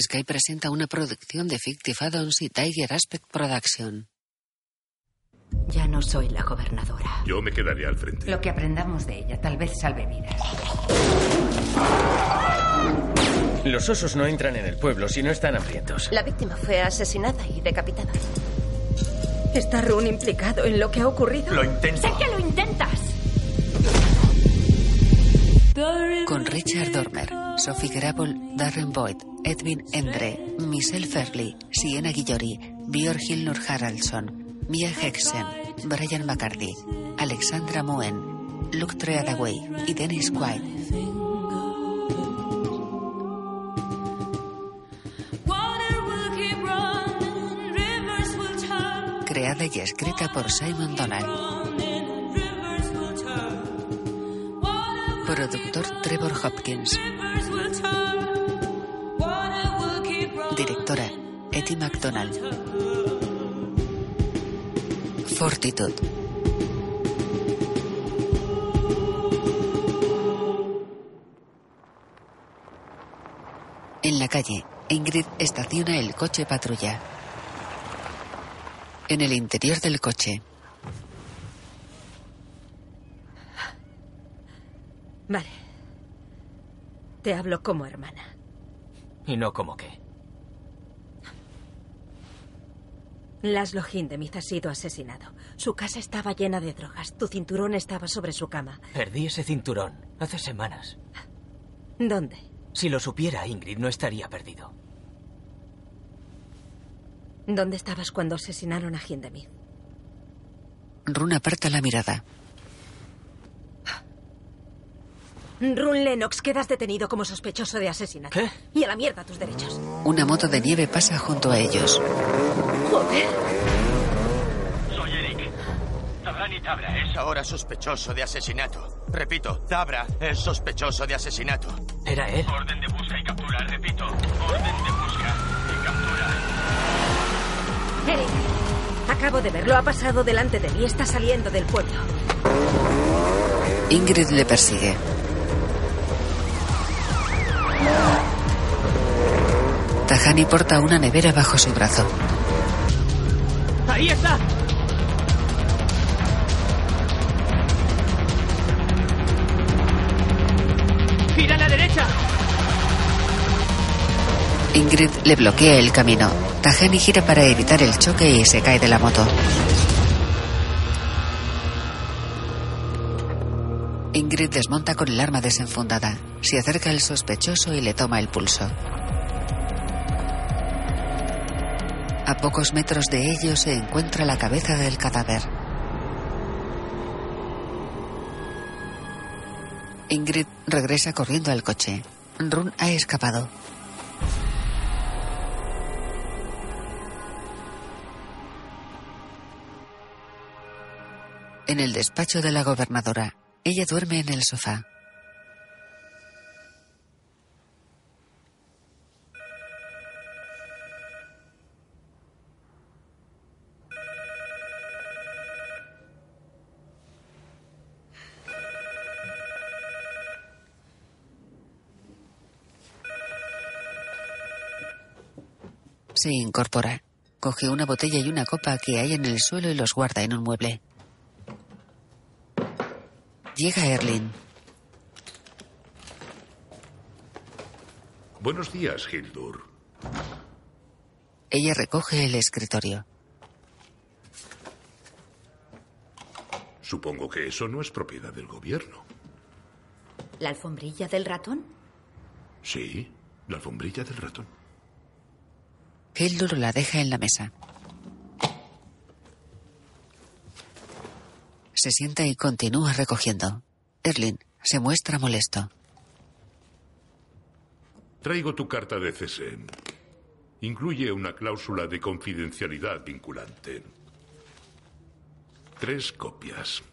Sky presenta una producción de Fictive Addons y Tiger Aspect Production. Ya no soy la gobernadora. Yo me quedaré al frente. Lo que aprendamos de ella tal vez salve vidas. Los osos no entran en el pueblo si no están hambrientos. La víctima fue asesinada y decapitada. ¿Está Rune implicado en lo que ha ocurrido? Lo intento. ¡Sé que lo intentas! Con Richard Dormer, Sophie Grable, Darren Boyd, Edwin Endre, Michelle Fairley, Sienna Guillory, Björn Hilnur Haraldsson, Mia Hexen, Brian McCarthy, Alexandra Moen, Luke Treadaway y Dennis White. Creada y escrita por Simon Donald. Productor Trevor Hopkins. Directora Etty McDonald. Fortitude. En la calle, Ingrid estaciona el coche patrulla. En el interior del coche, Vale. Te hablo como hermana. Y no como qué. Laszlo Hindemith ha sido asesinado. Su casa estaba llena de drogas. Tu cinturón estaba sobre su cama. Perdí ese cinturón hace semanas. ¿Dónde? Si lo supiera, Ingrid no estaría perdido. ¿Dónde estabas cuando asesinaron a Hindemith? Run aparta la mirada. Run Lennox, quedas detenido como sospechoso de asesinato. ¿Qué? Y a la mierda tus derechos. Una moto de nieve pasa junto a ellos. Joder. Soy Eric. Tabrani Tabra es ahora sospechoso de asesinato. Repito, Tabra es sospechoso de asesinato. ¿Era él? Orden de busca y captura, repito. Orden de busca y captura. Eric, acabo de verlo. Ha pasado delante de mí. Está saliendo del pueblo. Ingrid le persigue. Tahani porta una nevera bajo su brazo. ¡Ahí está! ¡Gira a la derecha! Ingrid le bloquea el camino. Tahani gira para evitar el choque y se cae de la moto. Ingrid desmonta con el arma desenfundada. Se acerca al sospechoso y le toma el pulso. A pocos metros de ellos se encuentra la cabeza del cadáver. Ingrid regresa corriendo al coche. Run ha escapado. En el despacho de la gobernadora, ella duerme en el sofá. Se incorpora. Coge una botella y una copa que hay en el suelo y los guarda en un mueble. Llega Erlin. Buenos días, Hildur. Ella recoge el escritorio. Supongo que eso no es propiedad del gobierno. ¿La alfombrilla del ratón? Sí, la alfombrilla del ratón. Hildur la deja en la mesa. Se sienta y continúa recogiendo. Erlin se muestra molesto. Traigo tu carta de cese. Incluye una cláusula de confidencialidad vinculante. Tres copias.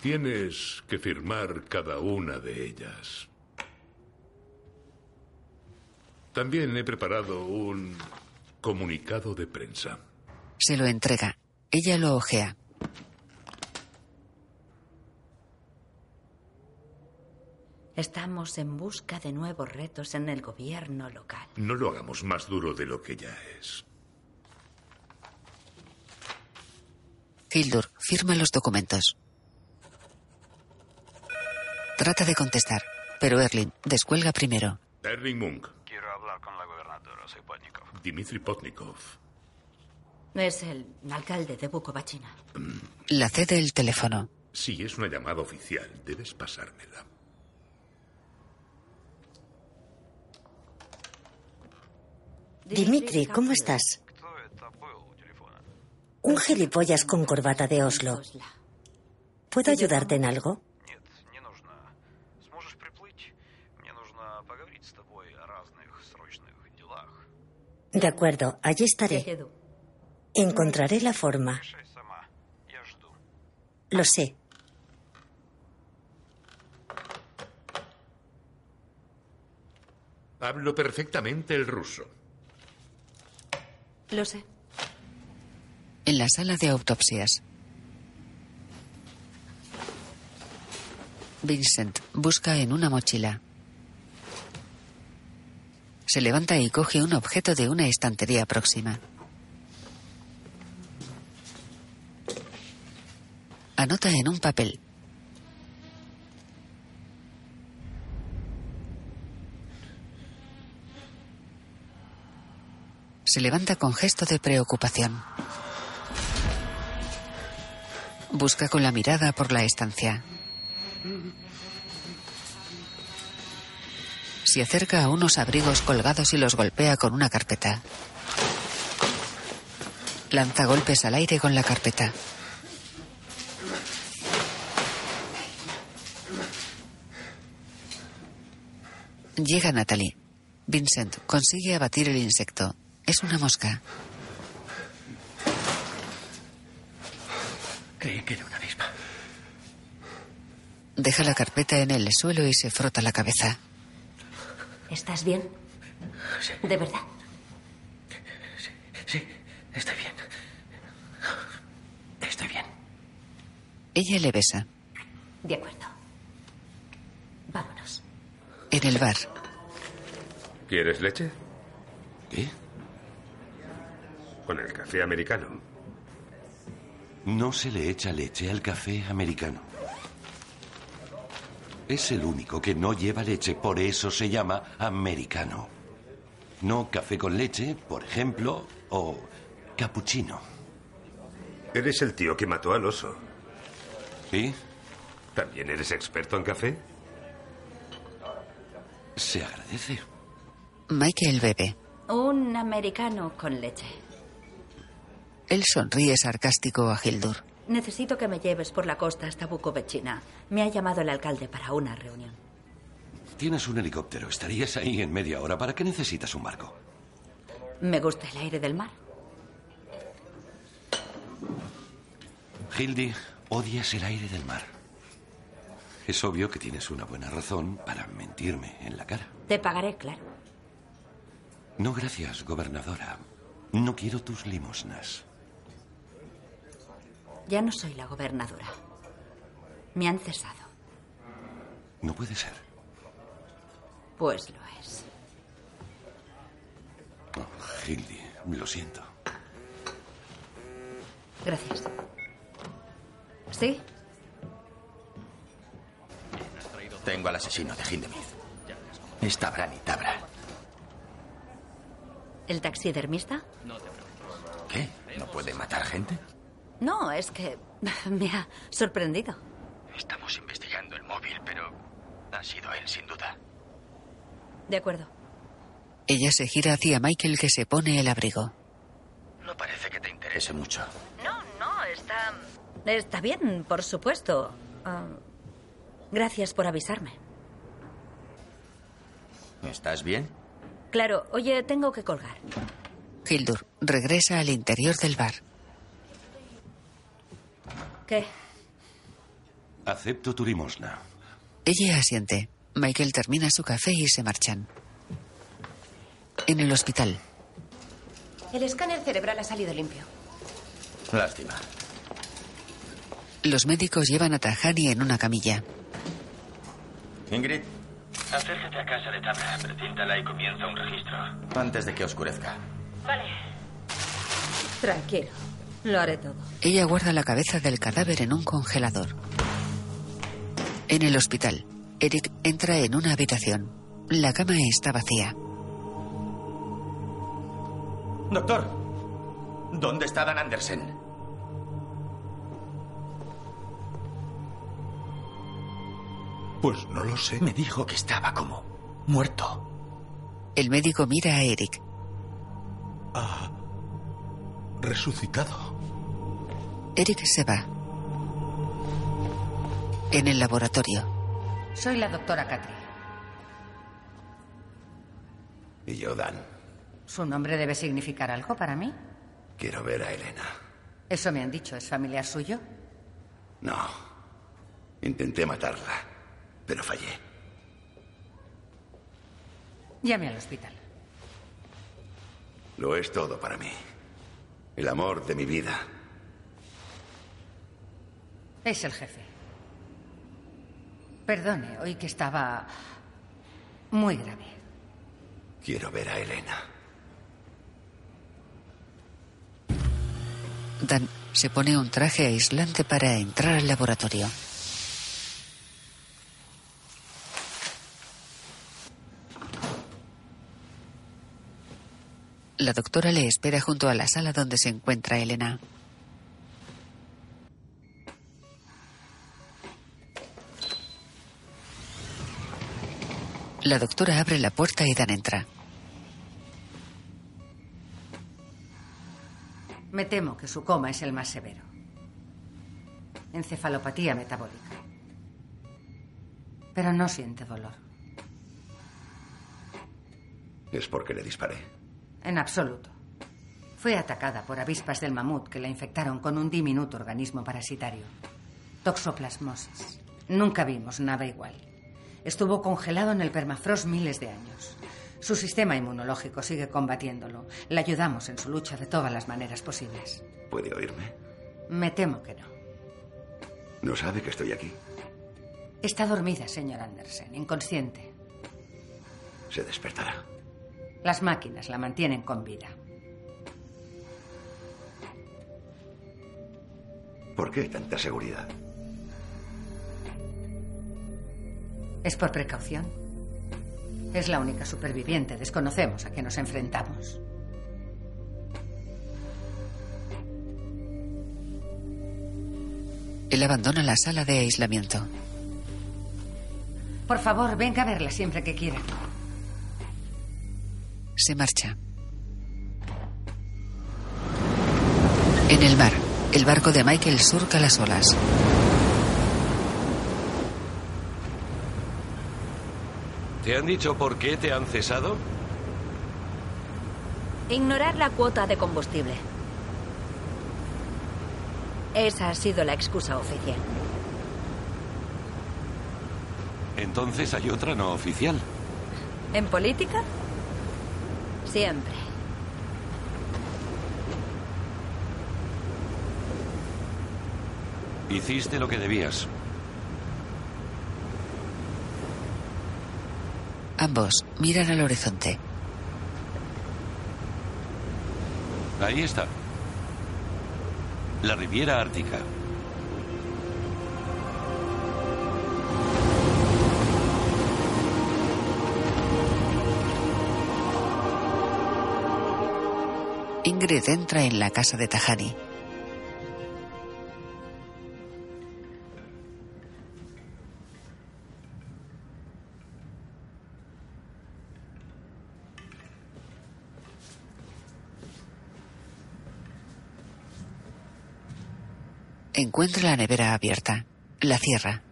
Tienes que firmar cada una de ellas. También he preparado un comunicado de prensa. Se lo entrega. Ella lo ojea. Estamos en busca de nuevos retos en el gobierno local. No lo hagamos más duro de lo que ya es. Hildur firma los documentos. Trata de contestar, pero Erlin descuelga primero. Erling Munk, Quiero hablar con la gobernadora, soy Potnikov. Dmitry Potnikov. Es el alcalde de Bukovachina. La cede el teléfono. Si es una llamada oficial, debes pasármela. Dimitri, ¿cómo estás? Un gilipollas con corbata de Oslo. ¿Puedo ayudarte en algo? De acuerdo, allí estaré. Encontraré la forma. Lo sé. Hablo perfectamente el ruso. Lo sé. En la sala de autopsias. Vincent busca en una mochila. Se levanta y coge un objeto de una estantería próxima. Anota en un papel. Se levanta con gesto de preocupación. Busca con la mirada por la estancia. Se acerca a unos abrigos colgados y los golpea con una carpeta. Lanza golpes al aire con la carpeta. Llega Natalie. Vincent consigue abatir el insecto. Es una mosca. Creí que era una avispa. Deja la carpeta en el suelo y se frota la cabeza. ¿Estás bien? Sí, ¿De verdad? sí, estoy bien. Estoy bien. Ella le besa. De acuerdo. Vámonos. En el bar, ¿Quieres leche? ¿Qué? Con el café americano. No se le echa leche al café americano. Es el único que no lleva leche, por eso se llama americano. No café con leche, por ejemplo, o cappuccino. Eres el tío que mató al oso. ¿Sí? ¿También eres experto en café? Se agradece. Michael bebe. Un americano con leche. Él sonríe sarcástico a Hildur. Necesito que me lleves por la costa hasta Bukovechina. Me ha llamado el alcalde para una reunión. Tienes un helicóptero. Estarías ahí en media hora. ¿Para qué necesitas un barco? Me gusta el aire del mar. Hildy, odias el aire del mar. Es obvio que tienes una buena razón para mentirme en la cara. Te pagaré, claro. No, gracias, gobernadora. No quiero tus limosnas. Ya no soy la gobernadora. Me han cesado. No puede ser. Pues lo es. Oh, Hildy, lo siento. Gracias. ¿Sí? Tengo al asesino de Hindemith. Es Tabran y Tabra. ¿El taxidermista? ¿Qué? ¿No puede matar gente? No, es que me ha sorprendido. Estamos investigando el móvil, pero ha sido él, sin duda. De acuerdo. Ella se gira hacia Michael que se pone el abrigo. No parece que te interese mucho. No, no, está... Está bien, por supuesto. Ah, gracias por avisarme. ¿Estás bien? Claro, oye, tengo que colgar. Hildur regresa al interior del bar. ¿Qué? Acepto tu limosna. Ella asiente. Michael termina su café y se marchan. En el hospital, El escáner cerebral ha salido limpio. Lástima. los médicos llevan a Tajani en una camilla. Ingrid, Acércate a casa de Tabra, precíntala y comienza un registro. Antes de que oscurezca. Vale. Tranquilo. Lo haré todo. Ella guarda la cabeza del cadáver en un congelador. En el hospital, Eric entra en una habitación. La cama está vacía. Doctor, ¿dónde está Dan Andersen? Pues no lo sé. Me dijo que estaba como muerto. El médico mira a Eric. Ha resucitado. Eric se va. En el laboratorio, Soy la doctora Catri. Y yo, Dan, ¿Su nombre debe significar algo para mí? quiero ver a Elena. Eso me han dicho. ¿Es familiar suyo? No. Intenté matarla, pero fallé. Llame al hospital. Lo es todo para mí. El amor de mi vida. Es el jefe. Perdone, oí que estaba muy grave. Quiero ver a Elena. Dan se pone un traje aislante para entrar al laboratorio. La doctora le espera junto a la sala donde se encuentra Elena. La doctora abre la puerta y Dan entra. Me temo que su coma es el más severo. Encefalopatía metabólica. Pero no siente dolor. Es porque le disparé. En absoluto. Fue atacada por avispas del mamut que la infectaron con un diminuto organismo parasitario. Toxoplasmosis. Nunca vimos nada igual. Estuvo congelado en el permafrost miles de años. Su sistema inmunológico sigue combatiéndolo. Le ayudamos en su lucha de todas las maneras posibles. ¿Puede oírme? Me temo que no. ¿No sabe que estoy aquí? Está dormida, señor Andersen, inconsciente. Se despertará. Las máquinas la mantienen con vida. ¿Por qué tanta seguridad? Es por precaución. Es la única superviviente. Desconocemos a qué nos enfrentamos. Él abandona la sala de aislamiento. Por favor, venga a verla siempre que quiera. Se marcha. En el mar, el barco de Michael surca las olas. ¿Te han dicho por qué te han cesado? Ignorar la cuota de combustible. Esa ha sido la excusa oficial. Entonces hay otra no oficial. ¿En política? Siempre. Hiciste lo que debías. Ambos miran al horizonte. Ahí está. La Riviera Ártica. Ingrid entra en la casa de Tajani. Encuentra la nevera abierta. La cierra.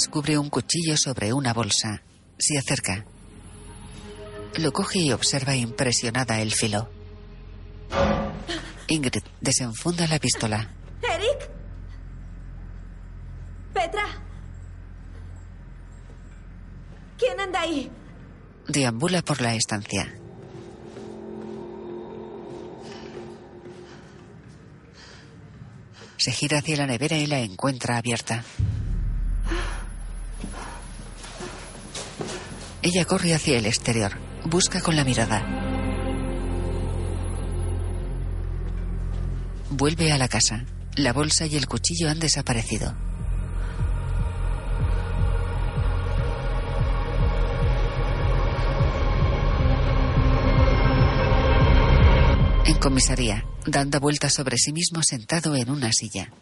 Descubre un cuchillo sobre una bolsa. Se acerca. Lo coge y observa impresionada el filo. Ingrid desenfunda la pistola. ¿Eric? ¿Petra? ¿Quién anda ahí? Deambula por la estancia. Se gira hacia la nevera y la encuentra abierta. Ella corre hacia el exterior. Busca con la mirada. Vuelve a la casa. La bolsa y el cuchillo han desaparecido. En comisaría, dando vueltas sobre sí mismo sentado en una silla.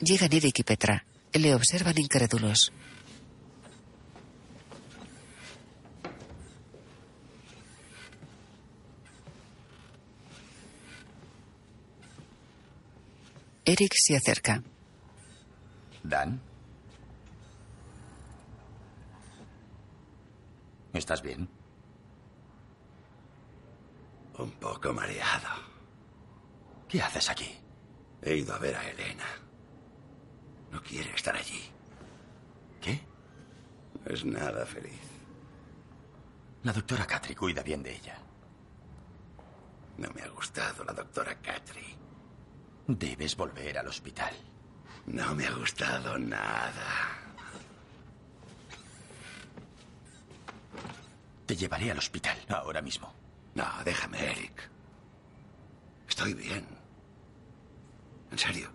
Llegan Eric y Petra. Le observan incrédulos. Eric se acerca. Dan. ¿Estás bien? Un poco mareado. ¿Qué haces aquí? He ido a ver a Elena. No quiere estar allí. ¿Qué? Es nada feliz. La doctora Catri cuida bien de ella. No me ha gustado la doctora Catri. Debes volver al hospital. No me ha gustado nada. Te llevaré al hospital ahora mismo. No, déjame, Eric. Estoy bien. En serio.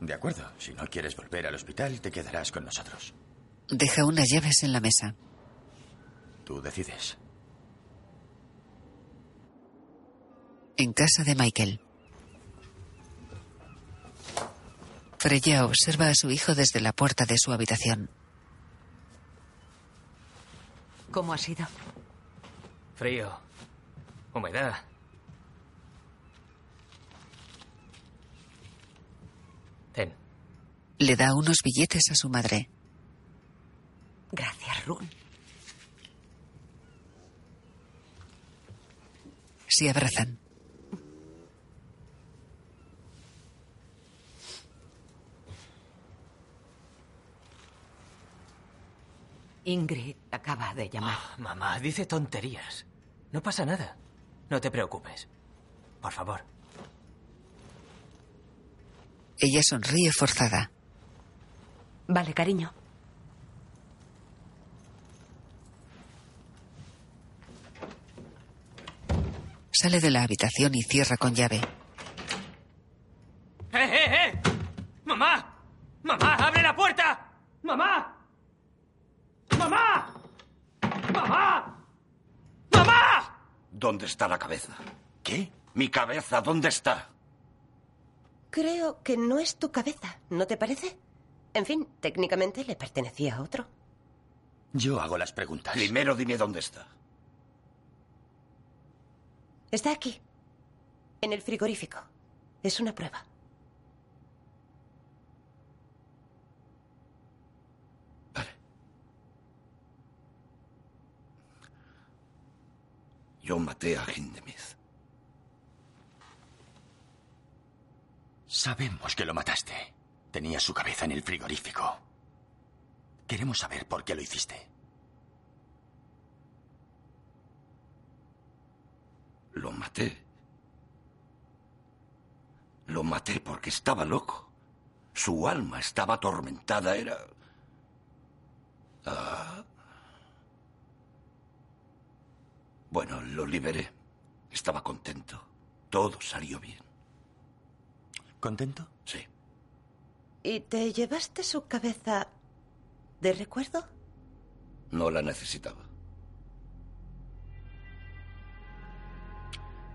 De acuerdo. Si no quieres volver al hospital, te quedarás con nosotros. Deja unas llaves en la mesa. Tú decides. En casa de Michael. Freya observa a su hijo desde la puerta de su habitación. ¿Cómo ha sido? Frío. Humedad. Ten. Le da unos billetes a su madre. Gracias, Run. Se abrazan. Ingrid acaba de llamar. Ah, mamá, dice tonterías. No pasa nada. No te preocupes. Por favor. Ella sonríe forzada. Vale, cariño. Sale de la habitación y cierra con llave. ¡Eh, eh, eh! ¡Mamá! ¡Mamá, abre la puerta! ¡Mamá! ¡Mamá! ¡Mamá! ¡Mamá! ¿Dónde está la cabeza? ¿Qué? Mi cabeza, ¿dónde está? Creo que no es tu cabeza, ¿no te parece? En fin, técnicamente le pertenecía a otro. Yo hago las preguntas. Primero dime dónde está. Está aquí, en el frigorífico. Es una prueba. Yo maté a Hindemith. Sabemos que lo mataste. Tenía su cabeza en el frigorífico. Queremos saber por qué lo hiciste. Lo maté. Lo maté porque estaba loco. Su alma estaba atormentada. Era... Ah. Bueno, lo liberé. Estaba contento. Todo salió bien. ¿Contento? Sí. ¿Y te llevaste su cabeza de recuerdo? No la necesitaba.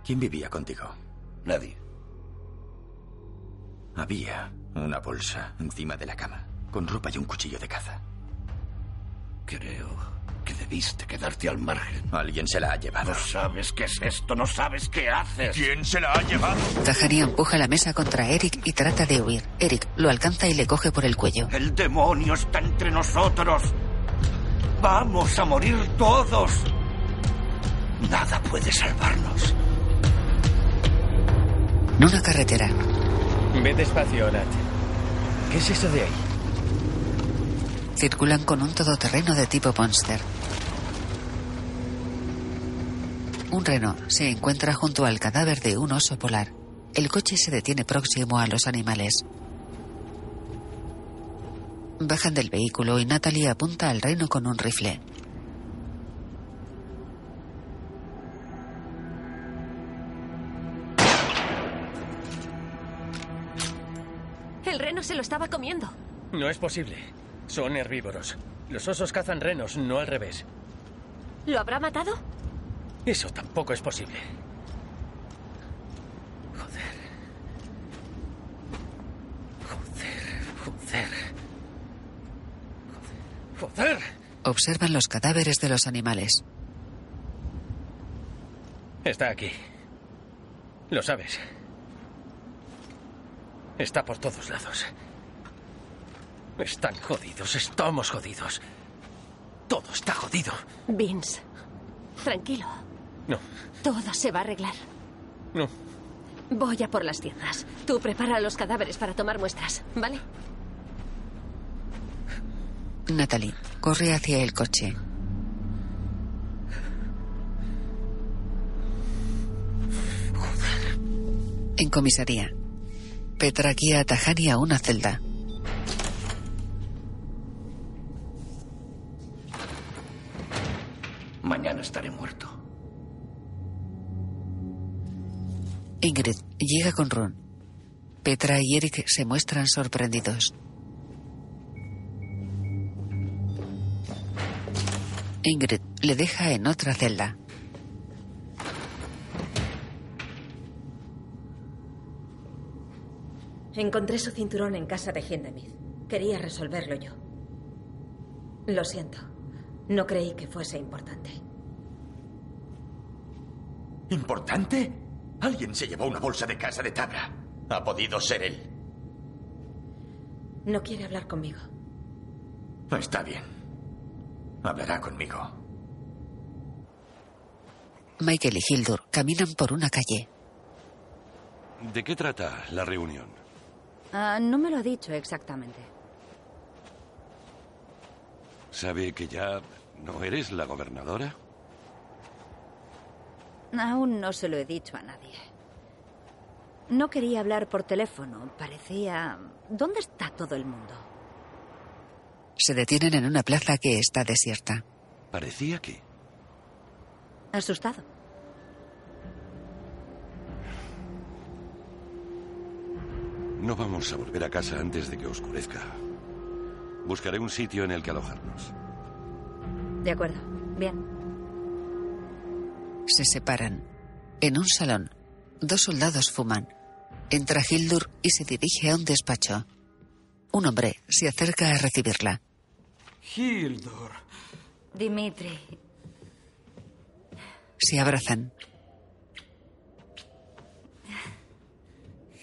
¿Quién vivía contigo? Nadie. Había una bolsa encima de la cama, con ropa y un cuchillo de caza. Creo que debiste quedarte al margen. Alguien se la ha llevado. No sabes qué es esto, no sabes qué haces. ¿Quién se la ha llevado? Tahani empuja la mesa contra Eric y trata de huir. Eric lo alcanza y le coge por el cuello. El demonio está entre nosotros. Vamos a morir todos. Nada puede salvarnos. En una carretera, Ve despacio, Nat. ¿Qué es eso de ahí? Circulan con un todoterreno de tipo Monster. Un reno se encuentra junto al cadáver de un oso polar. El coche se detiene próximo a los animales. Bajan del vehículo y Natalie apunta al reno con un rifle. Estaba comiendo. No es posible. Son herbívoros. Los osos cazan renos, no al revés. ¿Lo habrá matado? Eso tampoco es posible. Joder. Joder, joder. Joder. Observan los cadáveres de los animales. Está aquí. Lo sabes. Está por todos lados. Están jodidos, estamos jodidos. Todo está jodido. Vince, tranquilo. No, Todo se va a arreglar. no. Voy a por las tiendas. Tú prepara los cadáveres para tomar muestras, ¿vale? Natalie corre hacia el coche. En comisaría, Petra guía a Tahani a una celda. Ingrid llega con Ron. Petra y Eric se muestran sorprendidos. Ingrid le deja en otra celda. Encontré su cinturón en casa de Hindemith. Quería resolverlo yo. Lo siento. No creí que fuese importante. ¿Importante? Alguien se llevó una bolsa de casa de Tabra. Ha podido ser él. No quiere hablar conmigo. Está bien. Hablará conmigo. Michael y Hildur caminan por una calle. ¿De qué trata la reunión? Ah, no me lo ha dicho exactamente. ¿Sabe que ya no eres la gobernadora? Aún no se lo he dicho a nadie. No quería hablar por teléfono. Parecía... ¿Dónde está todo el mundo? Se detienen en una plaza que está desierta. Parecía que... Asustado. No vamos a volver a casa antes de que oscurezca. Buscaré un sitio en el que alojarnos. De acuerdo. Bien. Se separan. En un salón, dos soldados fuman. Entra Hildur y se dirige a un despacho. Un hombre se acerca a recibirla. Hildur. Dimitri. Se abrazan.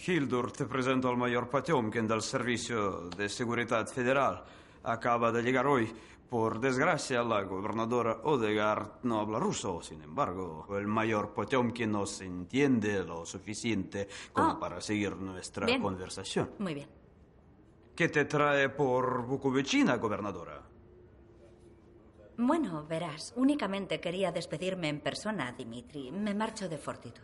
Hildur, te presento al mayor Potemkin del Servicio de Seguridad Federal. Acaba de llegar hoy. Por desgracia, la gobernadora Odegaard no habla ruso. Sin embargo, el mayor Potemkin nos entiende lo suficiente como Oh. para seguir nuestra Bien. conversación. Muy bien. ¿Qué te trae por Bukovechina, gobernadora? Bueno, verás, únicamente quería despedirme en persona, Dimitri. Me marcho de Fortitud.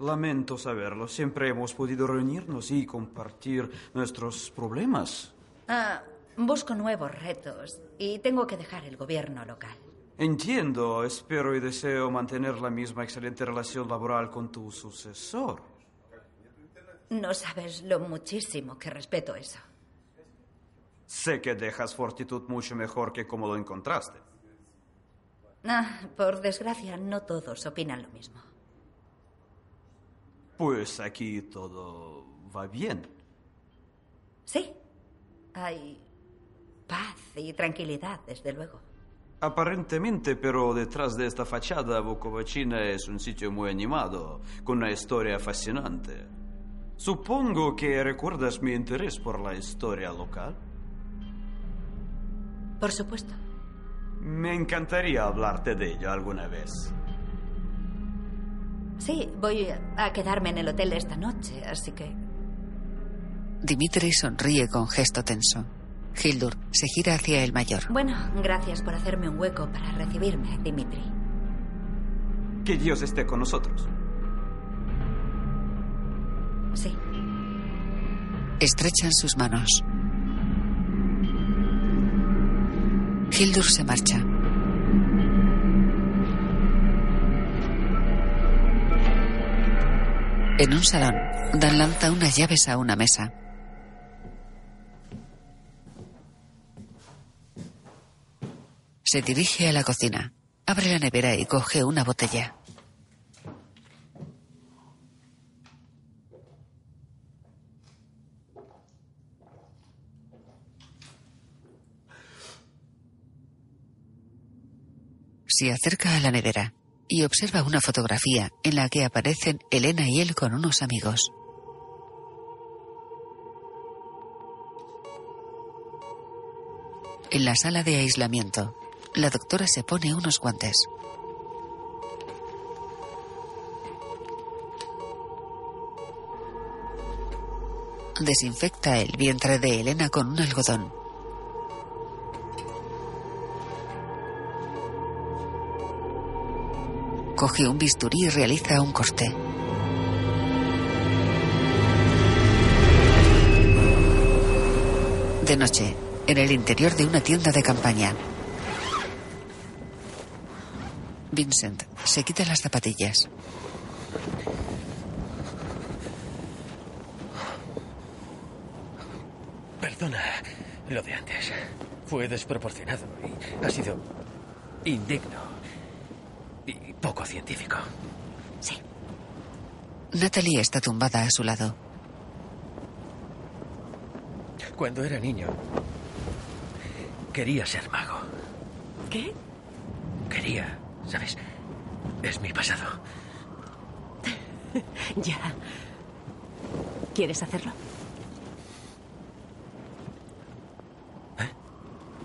Lamento saberlo. Siempre hemos podido reunirnos y compartir nuestros problemas. Ah, busco nuevos retos y tengo que dejar el gobierno local. Entiendo, espero y deseo mantener la misma excelente relación laboral con tu sucesor. No sabes lo muchísimo que respeto eso. Sé que dejas Fortitud mucho mejor que como lo encontraste. Ah, por desgracia, no todos opinan lo mismo. Pues aquí todo va bien. Sí, hay paz y tranquilidad, desde luego. Aparentemente, pero detrás de esta fachada, Vukovachina es un sitio muy animado, con una historia fascinante. Supongo que recuerdas mi interés por la historia local. Por supuesto. Me encantaría hablarte de ello alguna vez. Sí, voy a quedarme en el hotel esta noche, así que... Dimitri sonríe con gesto tenso. Hildur se gira hacia el mayor. Bueno, gracias por hacerme un hueco para recibirme, Dimitri. Que Dios esté con nosotros. Sí. Estrechan sus manos. Hildur se marcha. En un salón, Dan lanza unas llaves a una mesa. Se dirige a la cocina, abre la nevera y coge una botella. Se acerca a la nevera y observa una fotografía en la que aparecen Elena y él con unos amigos. En la sala de aislamiento, la doctora se pone unos guantes. Desinfecta el vientre de Elena con un algodón. Coge un bisturí y realiza un corte. De noche, en el interior de una tienda de campaña. Vincent se quita las zapatillas. Perdona lo de antes. Fue desproporcionado y ha sido indigno y poco científico. Sí. Natalie está tumbada a su lado. Cuando era niño, quería ser mago. ¿Qué? Quería, ¿sabes? Es mi pasado. ya. ¿Quieres hacerlo?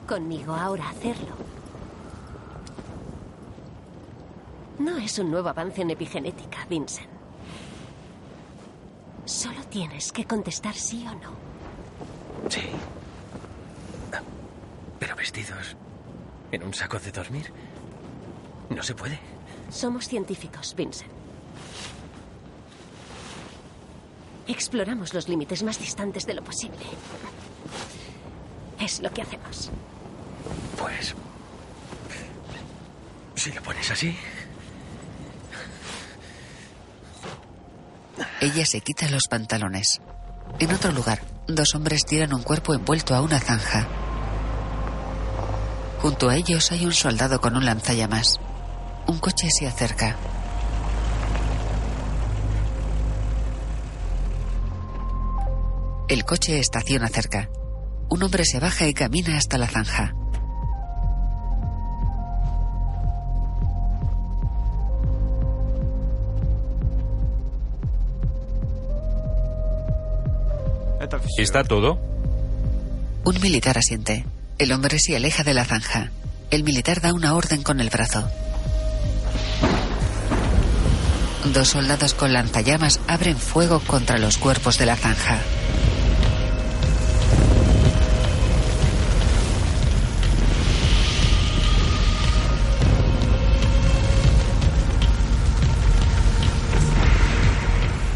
Conmigo ahora hacerlo. No es un nuevo avance en epigenética, Vincent. Solo tienes que contestar sí o no. Sí. Pero vestidos en un saco de dormir. No se puede. Somos científicos, Vincent. Exploramos los límites más distantes de lo posible. Es lo que hacemos. Pues. Si lo pones así. Ella se quita los pantalones. En otro lugar, dos hombres tiran un cuerpo envuelto a una zanja. Junto a ellos hay un soldado con un lanzallamas. Un coche se acerca. El coche estaciona cerca. Un hombre se baja y camina hasta la zanja. ¿Está todo? Un militar asiente. El hombre se aleja de la zanja. El militar da una orden con el brazo. Dos soldados con lanzallamas abren fuego contra los cuerpos de la zanja.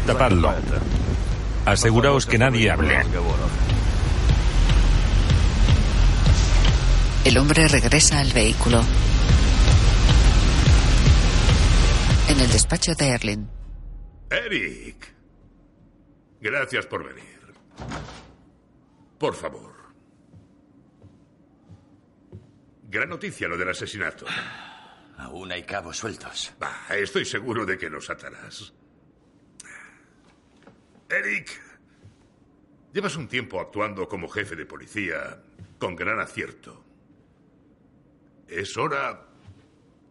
Tapadlo. Aseguraos que nadie hable. El hombre regresa al vehículo. En el despacho de Erlin, Eric. Gracias por venir. Por favor. Gran noticia lo del asesinato. Aún hay cabos sueltos. Ah, estoy seguro de que los atarás. Eric, llevas un tiempo actuando como jefe de policía con gran acierto. Es hora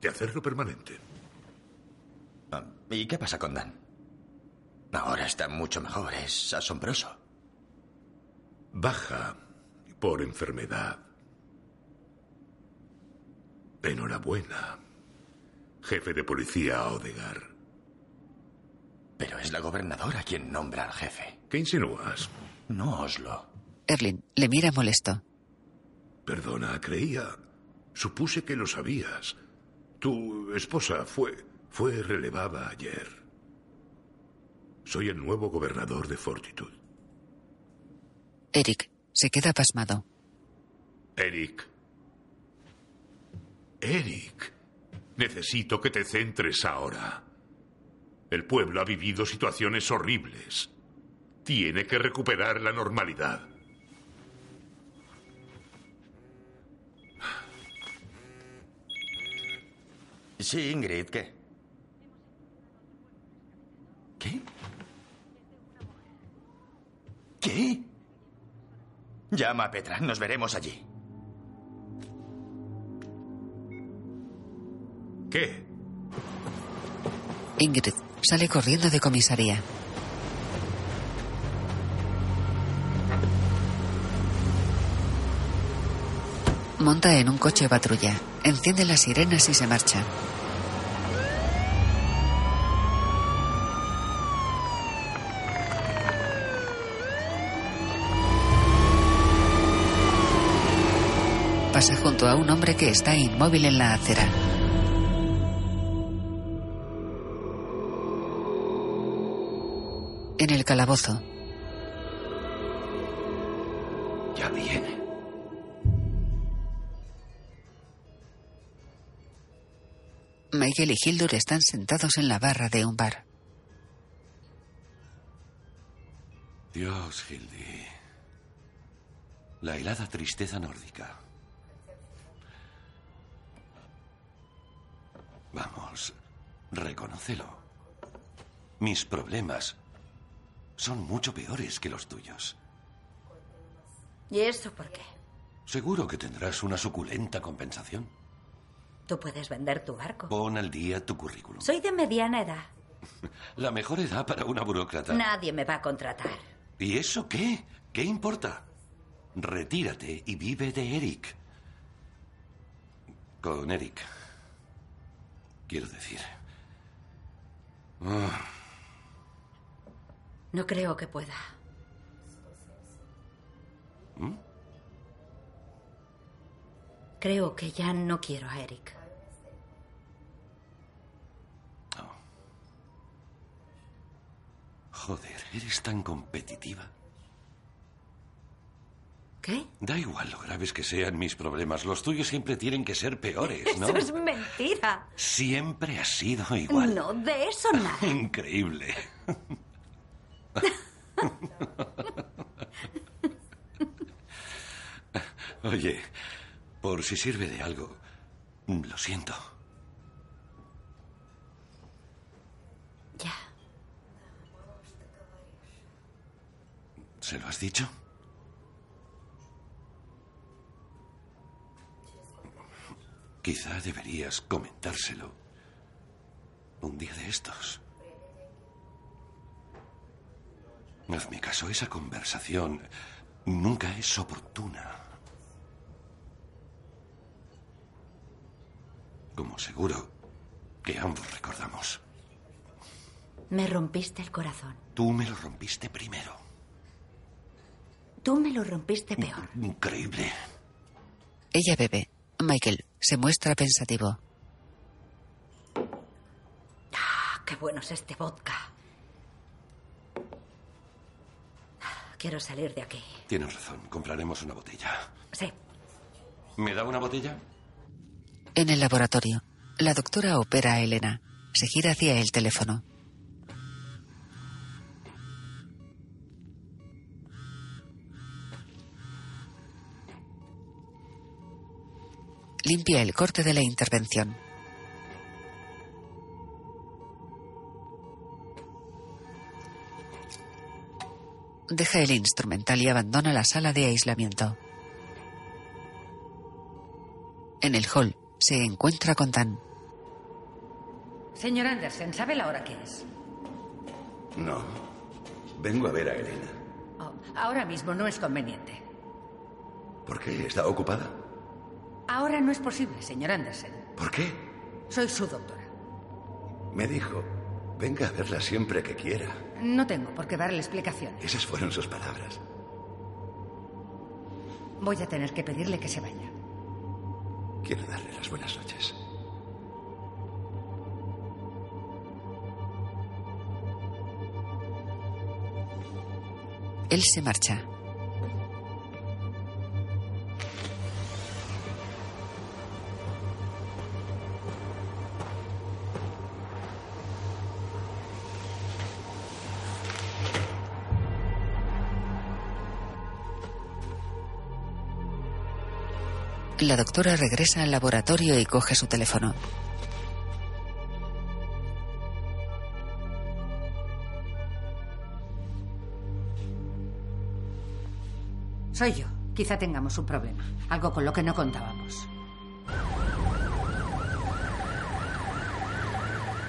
de hacerlo permanente. ¿Y qué pasa con Dan? Ahora está mucho mejor. Es asombroso. Baja por enfermedad. Enhorabuena, jefe de policía Odegar. Pero es la gobernadora quien nombra al jefe. ¿Qué insinúas? No, Oslo. Erlin le mira molesto. Perdona, creía. Supuse que lo sabías. Tu esposa fue. Fue relevada ayer. Soy el nuevo gobernador de Fortitude. Eric se queda pasmado. Eric. Eric. Necesito que te centres ahora. El pueblo ha vivido situaciones horribles. Tiene que recuperar la normalidad. Sí, Ingrid, ¿qué? ¿Qué? ¿Qué? Llama a Petra, nos veremos allí. ¿Qué? Ingrid sale corriendo de comisaría. Monta en un coche patrulla, enciende las sirenas y se marcha. Pasa junto a un hombre que está inmóvil en la acera. En el calabozo, Ya viene. Michael y Hildur están sentados en la barra de un bar. Dios, Hildy. La helada tristeza nórdica. Vamos, reconócelo. Mis problemas son mucho peores que los tuyos. ¿Y eso por qué? Seguro que tendrás una suculenta compensación. Tú puedes vender tu barco. Pon al día tu currículum. Soy de mediana edad. La mejor edad para una burócrata. Nadie me va a contratar. ¿Y eso qué? ¿Qué importa? Retírate y vive de Eric. Con Eric. Quiero decir. Ah, No creo que pueda. ¿Mm? Creo que ya no quiero a Eric. joder, eres tan competitiva. ¿Qué? Da igual lo graves que sean mis problemas. Los tuyos siempre tienen que ser peores, ¿no? Eso es mentira. Siempre ha sido igual. No, de eso nada. Increíble. Oye, por si sirve de algo, lo siento. Ya. ¿Se lo has dicho? Quizá deberías comentárselo un día de estos. Hazme caso, esa conversación nunca es oportuna. Como seguro que ambos recordamos. Me rompiste el corazón. Tú me lo rompiste primero. Tú me lo rompiste peor. Increíble. Ella bebe. Michael se muestra pensativo. Ah, qué bueno es este vodka. Quiero salir de aquí. Tienes razón, compraremos una botella. Sí. ¿Me da una botella? En el laboratorio, la doctora opera a Elena. Se gira hacia el teléfono. Limpia el corte de la intervención. Deja el instrumental y abandona la sala de aislamiento. En el hall se encuentra con Dan. Señor Anderson, ¿sabe la hora que es? No. Vengo a ver a Elena. Oh, ahora mismo no es conveniente. ¿Por qué? ¿Está ocupada? Ahora no es posible, señor Anderson. ¿Por qué? Soy su doctora. Me dijo, venga a verla siempre que quiera. No tengo por qué darle explicaciones. Esas fueron sus palabras. Voy a tener que pedirle que se vaya. Quiero darle las buenas noches. Él se marcha. La doctora regresa al laboratorio y coge su teléfono. Soy yo. Quizá tengamos un problema. Algo con lo que no contábamos.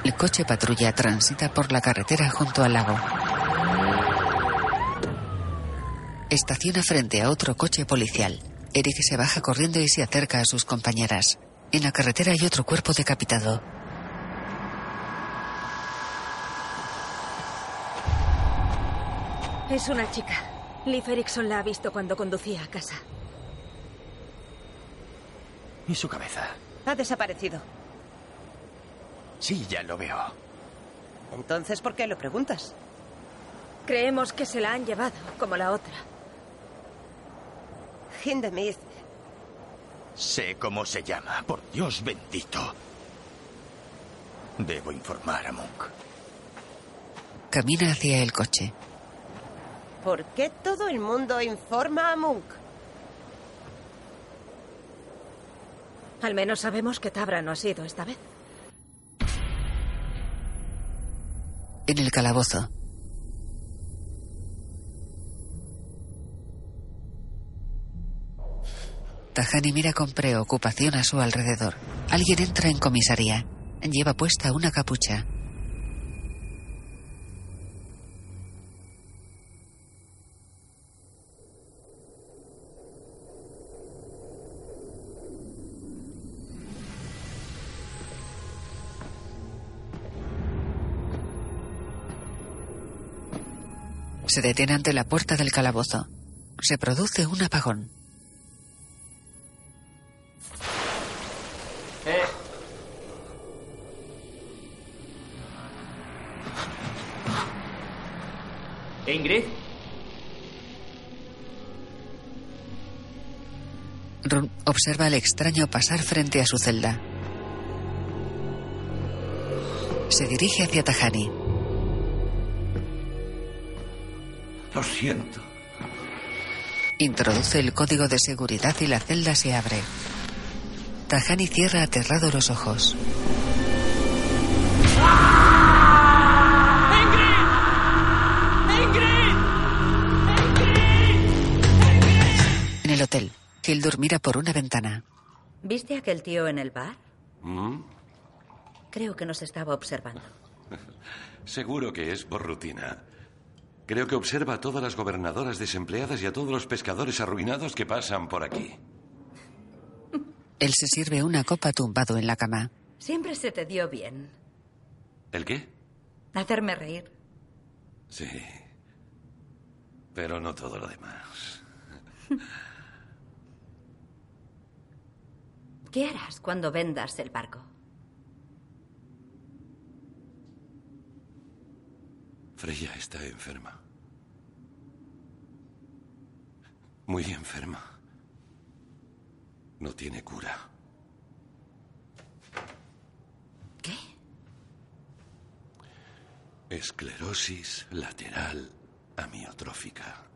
El coche patrulla transita por la carretera junto al lago. Estaciona frente a otro coche policial. Eric se baja corriendo y se acerca a sus compañeras. En la carretera hay otro cuerpo decapitado. Es una chica. Liv Erickson la ha visto cuando conducía a casa. ¿Y su cabeza? Ha desaparecido. Sí, ya lo veo. Entonces, ¿por qué lo preguntas? Creemos que se la han llevado, como la otra. Hindemith. Sé cómo se llama, por Dios bendito. Debo informar a Monk. Camina hacia el coche. ¿Por qué todo el mundo informa a Monk? Al menos sabemos que Tabra no ha sido esta vez. En el calabozo. Tajani mira con preocupación a su alrededor. Alguien entra en comisaría. Lleva puesta una capucha. Se detiene ante la puerta del calabozo. Se produce un apagón. ¿Ingrid? Ron observa al extraño pasar frente a su celda. Se dirige hacia Tajani. Lo siento. Introduce el código de seguridad y la celda se abre. Tajani cierra aterrado los ojos. En el hotel, Hildur mira por una ventana. ¿Viste a aquel tío en el bar? ¿Mm? Creo que nos estaba observando. Seguro que es por rutina. Creo que observa a todas las gobernadoras desempleadas y a todos los pescadores arruinados que pasan por aquí. Él se sirve una copa tumbado en la cama. Siempre se te dio bien ¿El qué? hacerme reír. Sí. Pero no todo lo demás. ¿Qué harás cuando vendas el barco? Freya está enferma. Muy enferma. No tiene cura. ¿Qué? Esclerosis lateral amiotrófica.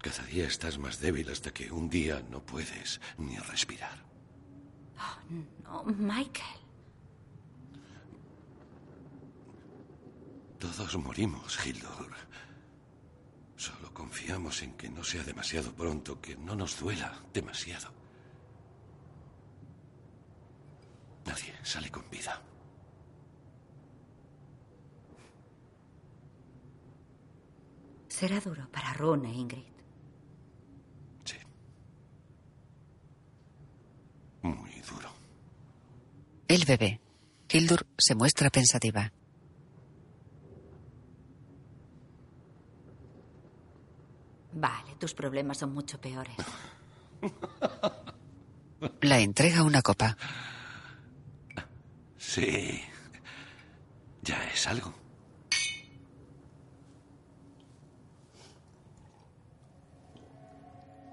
Cada día estás más débil hasta que un día no puedes ni respirar. No, Michael. Todos morimos, Hildur. Solo confiamos en que no sea demasiado pronto, que no nos duela demasiado. Nadie sale con vida. Será duro para Rune Ingrid. Muy duro. El bebé. Hildur se muestra pensativa. Vale, tus problemas son mucho peores. La entrega una copa. Sí. Ya es algo.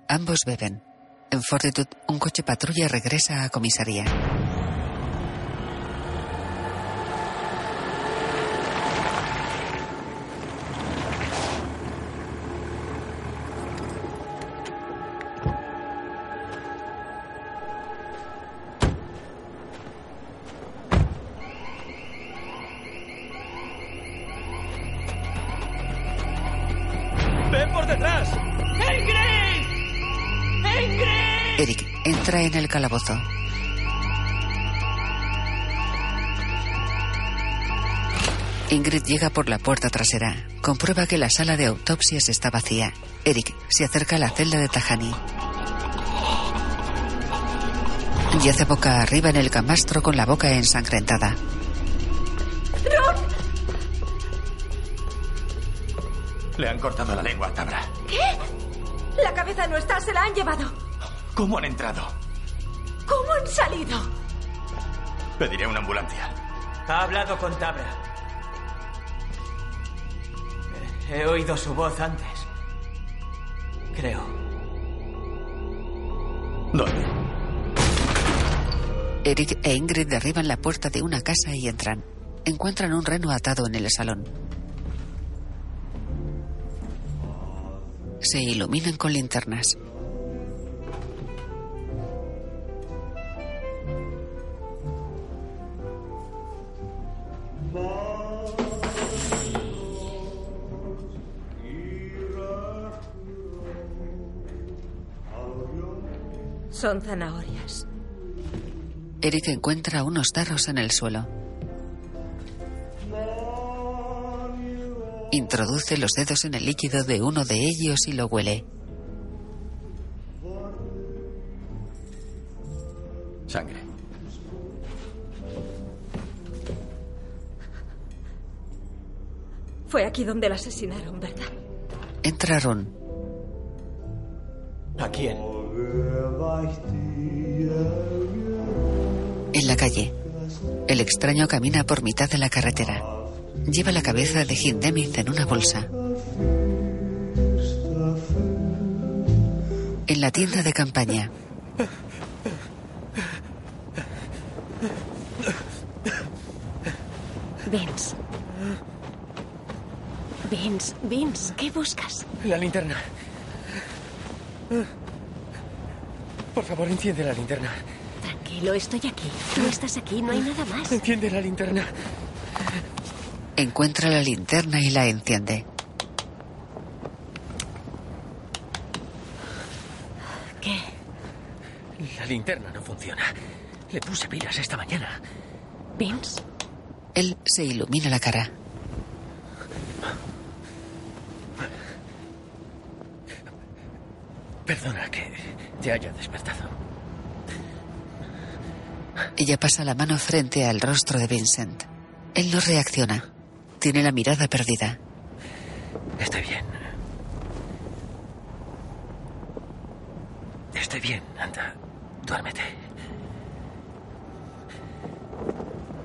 Ambos beben. En Fortitude, un coche patrulla regresa a comisaría. Calabozo. Ingrid llega por la puerta trasera. Comprueba que la sala de autopsias está vacía. Eric se acerca a la celda de Tajani. Yace boca arriba en el camastro con la boca ensangrentada. Le han cortado la lengua a Tabra. ¿Qué? La cabeza no está, se la han llevado. ¿Cómo han entrado? ¿Cómo han salido? Pediré una ambulancia. Ha hablado con Tabra. He oído su voz antes. Creo. ¿Dónde? Eric e Ingrid derriban la puerta de una casa y entran. Encuentran un reno atado en el salón. Se iluminan con linternas. Son zanahorias. Eric encuentra unos tarros en el suelo. Introduce los dedos en el líquido de uno de ellos y lo huele. Sangre. Fue aquí donde la asesinaron, ¿verdad? Entra Ron. ¿A quién? En la calle, el extraño camina por mitad de la carretera. Lleva la cabeza de Hindemith en una bolsa. En la tienda de campaña, Vince. Vince, Vince, ¿qué buscas? La linterna. Favor, enciende la linterna. Tranquilo, estoy aquí. Tú estás aquí, no hay nada más. Enciende la linterna. encuentra la linterna y la enciende. ¿Qué? La linterna no funciona. Le puse pilas esta mañana. Vince, Él se ilumina la cara. Perdona que te haya despertado. Ella pasa la mano frente al rostro de Vincent. Él no reacciona. Tiene la mirada perdida. Estoy bien. Estoy bien, anda. Duérmete.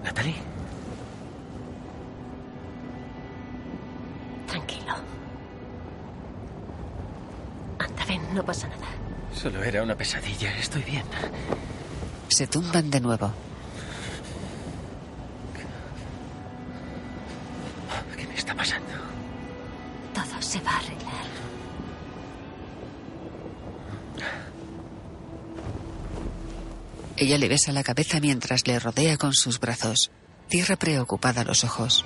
Natalie. tranquilo. Anda, ven, no pasa nada. Solo era una pesadilla. Estoy bien. Se tumban de nuevo. ¿Qué me está pasando? Todo se va a arreglar. Ella le besa la cabeza mientras le rodea con sus brazos. Cierra preocupada los ojos.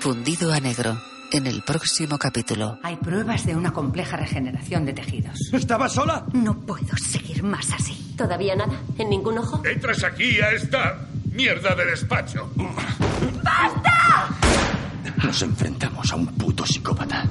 Fundido a negro. En el próximo capítulo. Hay pruebas de una compleja regeneración de tejidos. ¿Estaba sola? No puedo seguir más así. ¿Todavía nada? ¿En ningún ojo? Entras aquí a esta mierda de despacho. Nos enfrentamos a un puto psicópata.